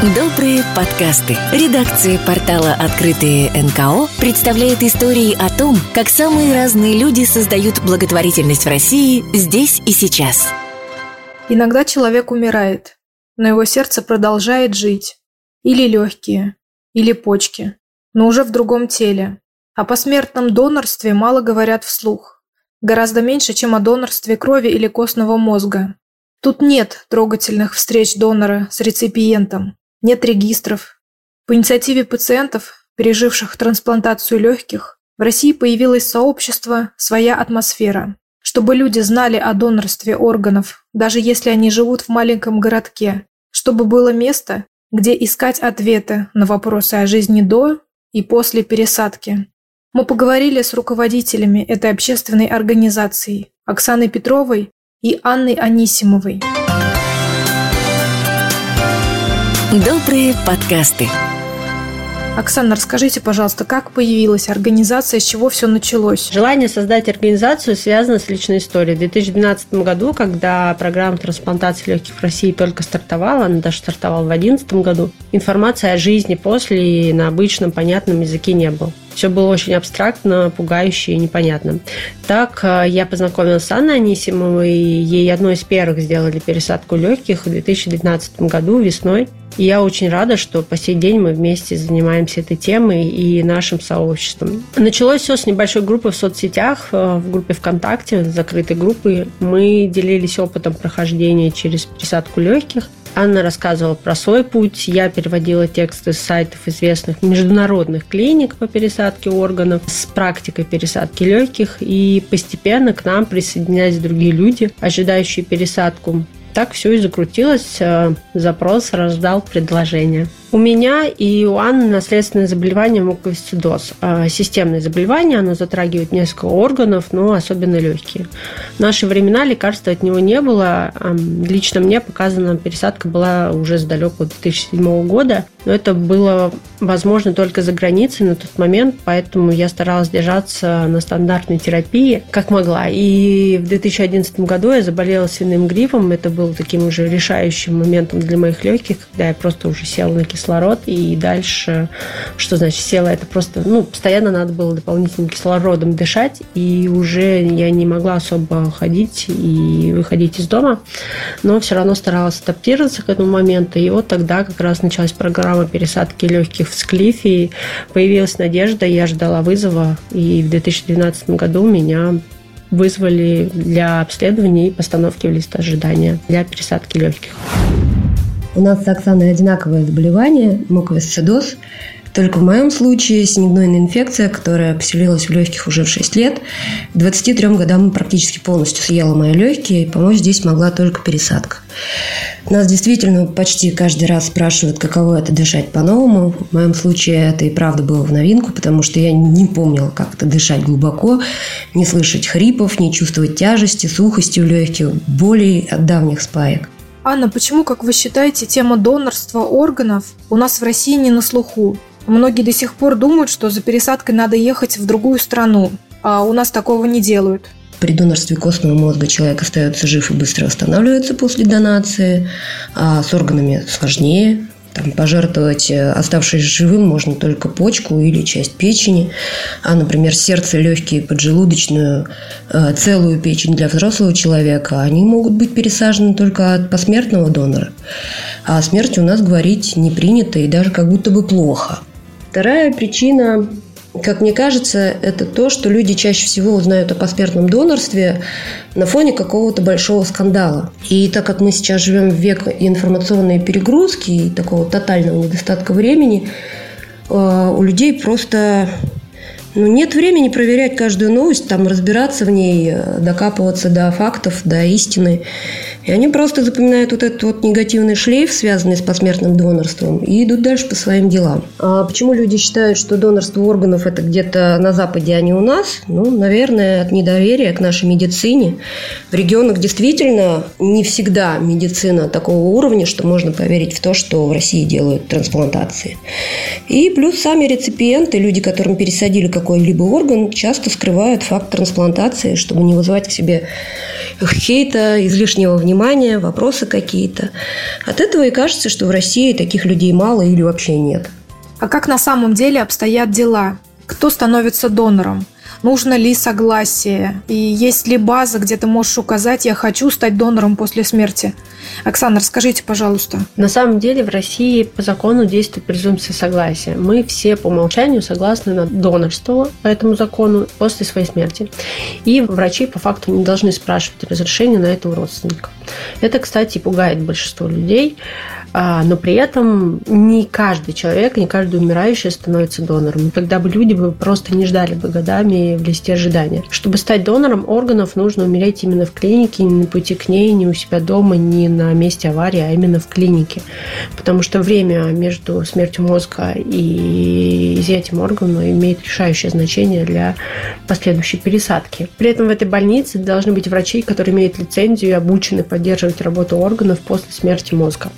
Добрые подкасты. Редакция портала «Открытые НКО» представляет истории о том, как самые разные люди создают благотворительность в России здесь и сейчас. Иногда человек умирает, но его сердце продолжает жить. Или легкие, или почки, но уже в другом теле. О посмертном донорстве мало говорят вслух. Гораздо меньше, чем о донорстве крови или костного мозга. Тут нет трогательных встреч донора с реципиентом, нет регистров. По инициативе пациентов, переживших трансплантацию легких, в России появилось сообщество «Своя атмосфера», чтобы люди знали о донорстве органов, даже если они живут в маленьком городке, чтобы было место, где искать ответы на вопросы о жизни до и после пересадки. Мы поговорили с руководителями этой общественной организации Оксаной Петровой и Анной Анисимовой. Добрые подкасты. Оксана, расскажите, пожалуйста, как появилась организация, с чего все началось? Желание создать организацию связано с личной историей. В 2012 году, когда программа трансплантации легких в России только стартовала, она даже стартовала в 2011 году, информации о жизни после на обычном понятном языке не было. Все было очень абстрактно, пугающе и непонятно. Так э, я познакомилась с Анной Анисимовой, ей одной из первых сделали пересадку легких в 2019 году весной. И я очень рада, что по сей день мы вместе занимаемся этой темой и нашим сообществом. Началось все с небольшой группы в соцсетях, э, в группе ВКонтакте, закрытой группы. Мы делились опытом прохождения через пересадку легких. Анна рассказывала про свой путь, я переводила тексты с сайтов известных международных клиник по пересадке органов с практикой пересадки легких, и постепенно к нам присоединялись другие люди, ожидающие пересадку. Так все и закрутилось, э, запрос рождал предложение. У меня и у Анны наследственное заболевание муковисцидоз. А, системное заболевание, оно затрагивает несколько органов, но особенно легкие. В наши времена лекарства от него не было. Лично мне показана пересадка была уже с далекого 2007 года, но это было возможно только за границей на тот момент, поэтому я старалась держаться на стандартной терапии, как могла. И в 2011 году я заболела свиным гриппом. Это был таким уже решающим моментом для моих легких, когда я просто уже села на кислород, и дальше, что значит села, это просто, ну, постоянно надо было дополнительным кислородом дышать, и уже я не могла особо ходить и выходить из дома, но все равно старалась адаптироваться к этому моменту, и вот тогда как раз началась программа пересадки легких в Склифе, появилась надежда, я ждала вызова, и в 2012 году меня вызвали для обследования и постановки в лист ожидания для пересадки легких. У нас с Оксаной одинаковое заболевание – муковисцидоз. Только в моем случае синегнойная инфекция, которая поселилась в легких уже в 6 лет. К 23 годам практически полностью съела мои легкие, и помочь здесь могла только пересадка. Нас действительно почти каждый раз спрашивают, каково это дышать по-новому. В моем случае это и правда было в новинку, потому что я не помнила, как это дышать глубоко, не слышать хрипов, не чувствовать тяжести, сухости в легких, болей от давних спаек. Анна, почему, как вы считаете, тема донорства органов у нас в России не на слуху? Многие до сих пор думают, что за пересадкой надо ехать в другую страну, а у нас такого не делают. При донорстве костного мозга человек остается жив и быстро восстанавливается после донации, а с органами сложнее. Там, пожертвовать э, оставшись живым можно только почку или часть печени, а, например, сердце, легкие, поджелудочную, э, целую печень для взрослого человека, они могут быть пересажены только от посмертного донора. А о смерти у нас говорить не принято и даже как будто бы плохо. Вторая причина как мне кажется, это то, что люди чаще всего узнают о посмертном донорстве на фоне какого-то большого скандала. И так как мы сейчас живем в век информационной перегрузки и такого тотального недостатка времени, э, у людей просто ну, нет времени проверять каждую новость, там разбираться в ней, э, докапываться до фактов, до истины. И они просто запоминают вот этот вот негативный шлейф, связанный с посмертным донорством, и идут дальше по своим делам. А почему люди считают, что донорство органов это где-то на Западе, а не у нас? Ну, наверное, от недоверия к нашей медицине. В регионах действительно не всегда медицина такого уровня, что можно поверить в то, что в России делают трансплантации. И плюс сами реципиенты, люди, которым пересадили какую какой-либо орган, часто скрывают факт трансплантации, чтобы не вызывать к себе хейта, излишнего внимания, вопросы какие-то. От этого и кажется, что в России таких людей мало или вообще нет. А как на самом деле обстоят дела? Кто становится донором? Нужно ли согласие, и есть ли база, где ты можешь указать, я хочу стать донором после смерти. Оксана, расскажите, пожалуйста. На самом деле в России по закону действует презумпция согласия. Мы все по умолчанию согласны на донорство по этому закону после своей смерти. И врачи по факту не должны спрашивать разрешения на это у родственников. Это, кстати, пугает большинство людей. А, но при этом не каждый человек, не каждый умирающий становится донором. Тогда бы люди бы просто не ждали бы годами в листе ожидания. Чтобы стать донором органов, нужно умереть именно в клинике, не на пути к ней, не у себя дома, не на месте аварии, а именно в клинике. Потому что время между смертью мозга и изъятием органа имеет решающее значение для последующей пересадки. При этом в этой больнице должны быть врачи, которые имеют лицензию и обучены поддерживать работу органов после смерти мозга.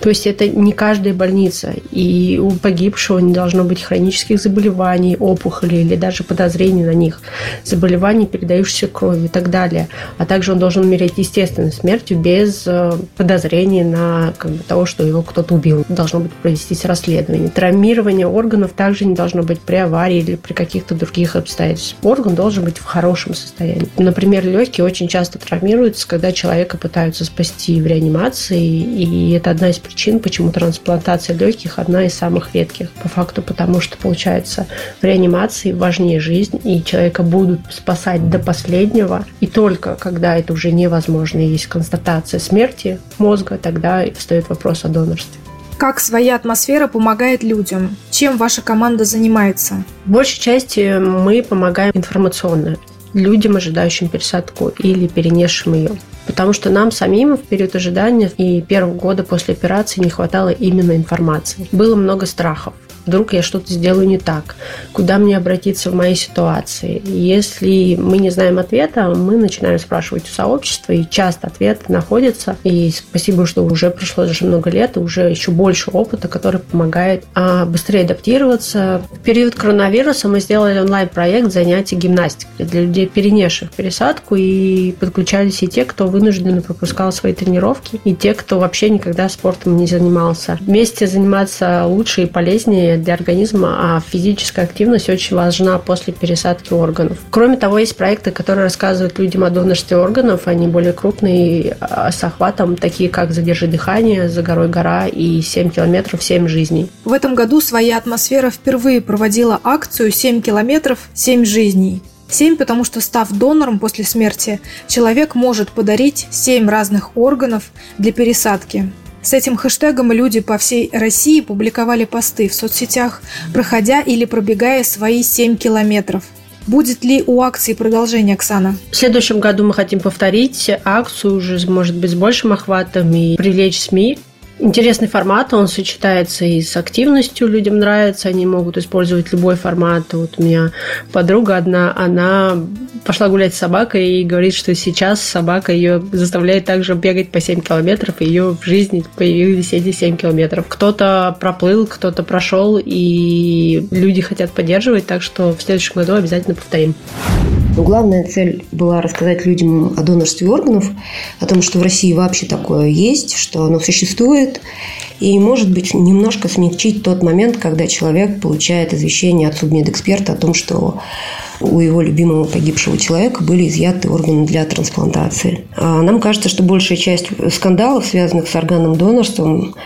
То есть это не каждая больница. И у погибшего не должно быть хронических заболеваний, опухолей или даже подозрений на них, заболеваний, передающихся кровью и так далее. А также он должен умереть естественной смертью без э, подозрений на как бы, того, что его кто-то убил. Должно быть провестись расследование. Травмирование органов также не должно быть при аварии или при каких-то других обстоятельствах. Орган должен быть в хорошем состоянии. Например, легкие очень часто травмируются, когда человека пытаются спасти в реанимации, и это одна из причин, почему трансплантация легких одна из самых редких. По факту, потому что, получается, в реанимации важнее жизнь, и человека будут спасать до последнего. И только когда это уже невозможно, и есть констатация смерти мозга, тогда встает вопрос о донорстве. Как своя атмосфера помогает людям? Чем ваша команда занимается? В большей части мы помогаем информационно людям, ожидающим пересадку или перенесшим ее потому что нам самим в период ожидания и первого года после операции не хватало именно информации. Было много страхов вдруг я что-то сделаю не так, куда мне обратиться в моей ситуации. Если мы не знаем ответа, мы начинаем спрашивать у сообщества, и часто ответ находится. И спасибо, что уже прошло даже много лет, и уже еще больше опыта, который помогает а, быстрее адаптироваться. В период коронавируса мы сделали онлайн-проект занятий гимнастикой для людей, перенесших пересадку, и подключались и те, кто вынужденно пропускал свои тренировки, и те, кто вообще никогда спортом не занимался. Вместе заниматься лучше и полезнее для организма, а физическая активность очень важна после пересадки органов. Кроме того, есть проекты, которые рассказывают людям о донорстве органов, они более крупные, а, с охватом, такие как «Задержи дыхание», «За горой гора» и «7 километров, 7 жизней». В этом году «Своя атмосфера» впервые проводила акцию «7 километров, 7 жизней». Семь, потому что став донором после смерти, человек может подарить семь разных органов для пересадки. С этим хэштегом люди по всей России публиковали посты в соцсетях, проходя или пробегая свои 7 километров. Будет ли у акции продолжение, Оксана? В следующем году мы хотим повторить акцию уже, может быть, с большим охватом и привлечь СМИ Интересный формат, он сочетается и с активностью, людям нравится, они могут использовать любой формат. Вот у меня подруга одна, она пошла гулять с собакой и говорит, что сейчас собака ее заставляет также бегать по 7 километров, и ее в жизни появились эти 7 километров. Кто-то проплыл, кто-то прошел, и люди хотят поддерживать, так что в следующем году обязательно повторим. Но главная цель была рассказать людям о донорстве органов, о том, что в России вообще такое есть, что оно существует, и, может быть, немножко смягчить тот момент, когда человек получает извещение от судмедэксперта о том, что у его любимого погибшего человека были изъяты органы для трансплантации. А нам кажется, что большая часть скандалов, связанных с органным донорством,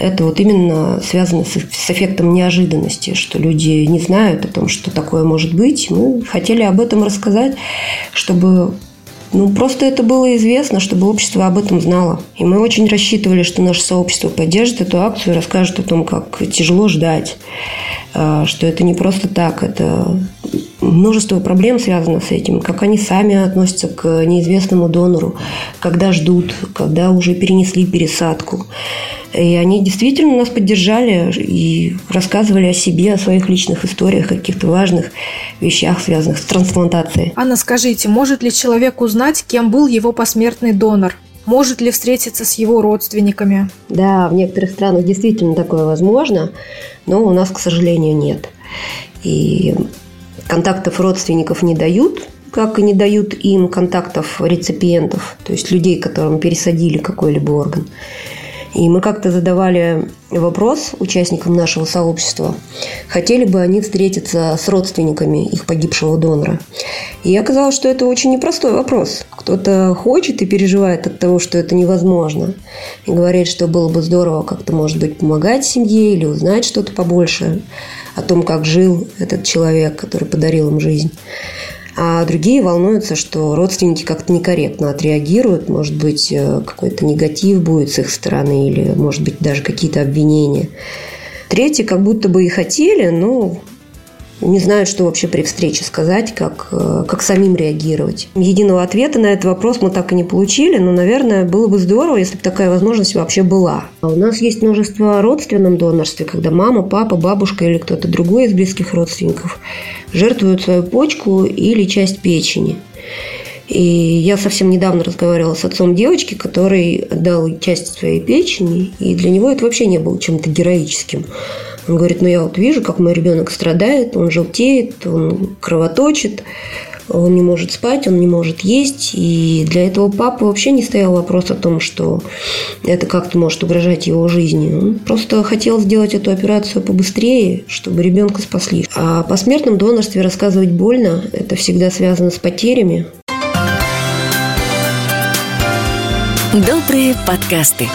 это вот именно связано с, с эффектом неожиданности, что люди не знают о том, что такое может быть. Мы хотели об этом рассказать, чтобы ну, просто это было известно, чтобы общество об этом знало. И мы очень рассчитывали, что наше сообщество поддержит эту акцию и расскажет о том, как тяжело ждать, а, что это не просто так, это множество проблем связано с этим, как они сами относятся к неизвестному донору, когда ждут, когда уже перенесли пересадку. И они действительно нас поддержали и рассказывали о себе, о своих личных историях, каких-то важных вещах, связанных с трансплантацией. Анна, скажите, может ли человек узнать, кем был его посмертный донор? Может ли встретиться с его родственниками? Да, в некоторых странах действительно такое возможно, но у нас, к сожалению, нет. И контактов родственников не дают, как и не дают им контактов реципиентов, то есть людей, которым пересадили какой-либо орган. И мы как-то задавали вопрос участникам нашего сообщества, хотели бы они встретиться с родственниками их погибшего донора. И оказалось, что это очень непростой вопрос. Кто-то хочет и переживает от того, что это невозможно. И говорит, что было бы здорово как-то, может быть, помогать семье или узнать что-то побольше о том, как жил этот человек, который подарил им жизнь. А другие волнуются, что родственники как-то некорректно отреагируют, может быть, э, какой-то негатив будет с их стороны или, может быть, даже какие-то обвинения. Третьи как будто бы и хотели, но не знают, что вообще при встрече сказать, как, э, как самим реагировать. Единого ответа на этот вопрос мы так и не получили, но, наверное, было бы здорово, если бы такая возможность вообще была. А у нас есть множество родственном донорстве, когда мама, папа, бабушка или кто-то другой из близких родственников жертвуют свою почку или часть печени. И я совсем недавно разговаривала с отцом девочки, который отдал часть своей печени, и для него это вообще не было чем-то героическим. Он говорит, ну я вот вижу, как мой ребенок страдает, он желтеет, он кровоточит, он не может спать, он не может есть. И для этого папы вообще не стоял вопрос о том, что это как-то может угрожать его жизни. Он просто хотел сделать эту операцию побыстрее, чтобы ребенка спасли. А по смертном донорстве рассказывать больно. Это всегда связано с потерями. Добрые подкасты.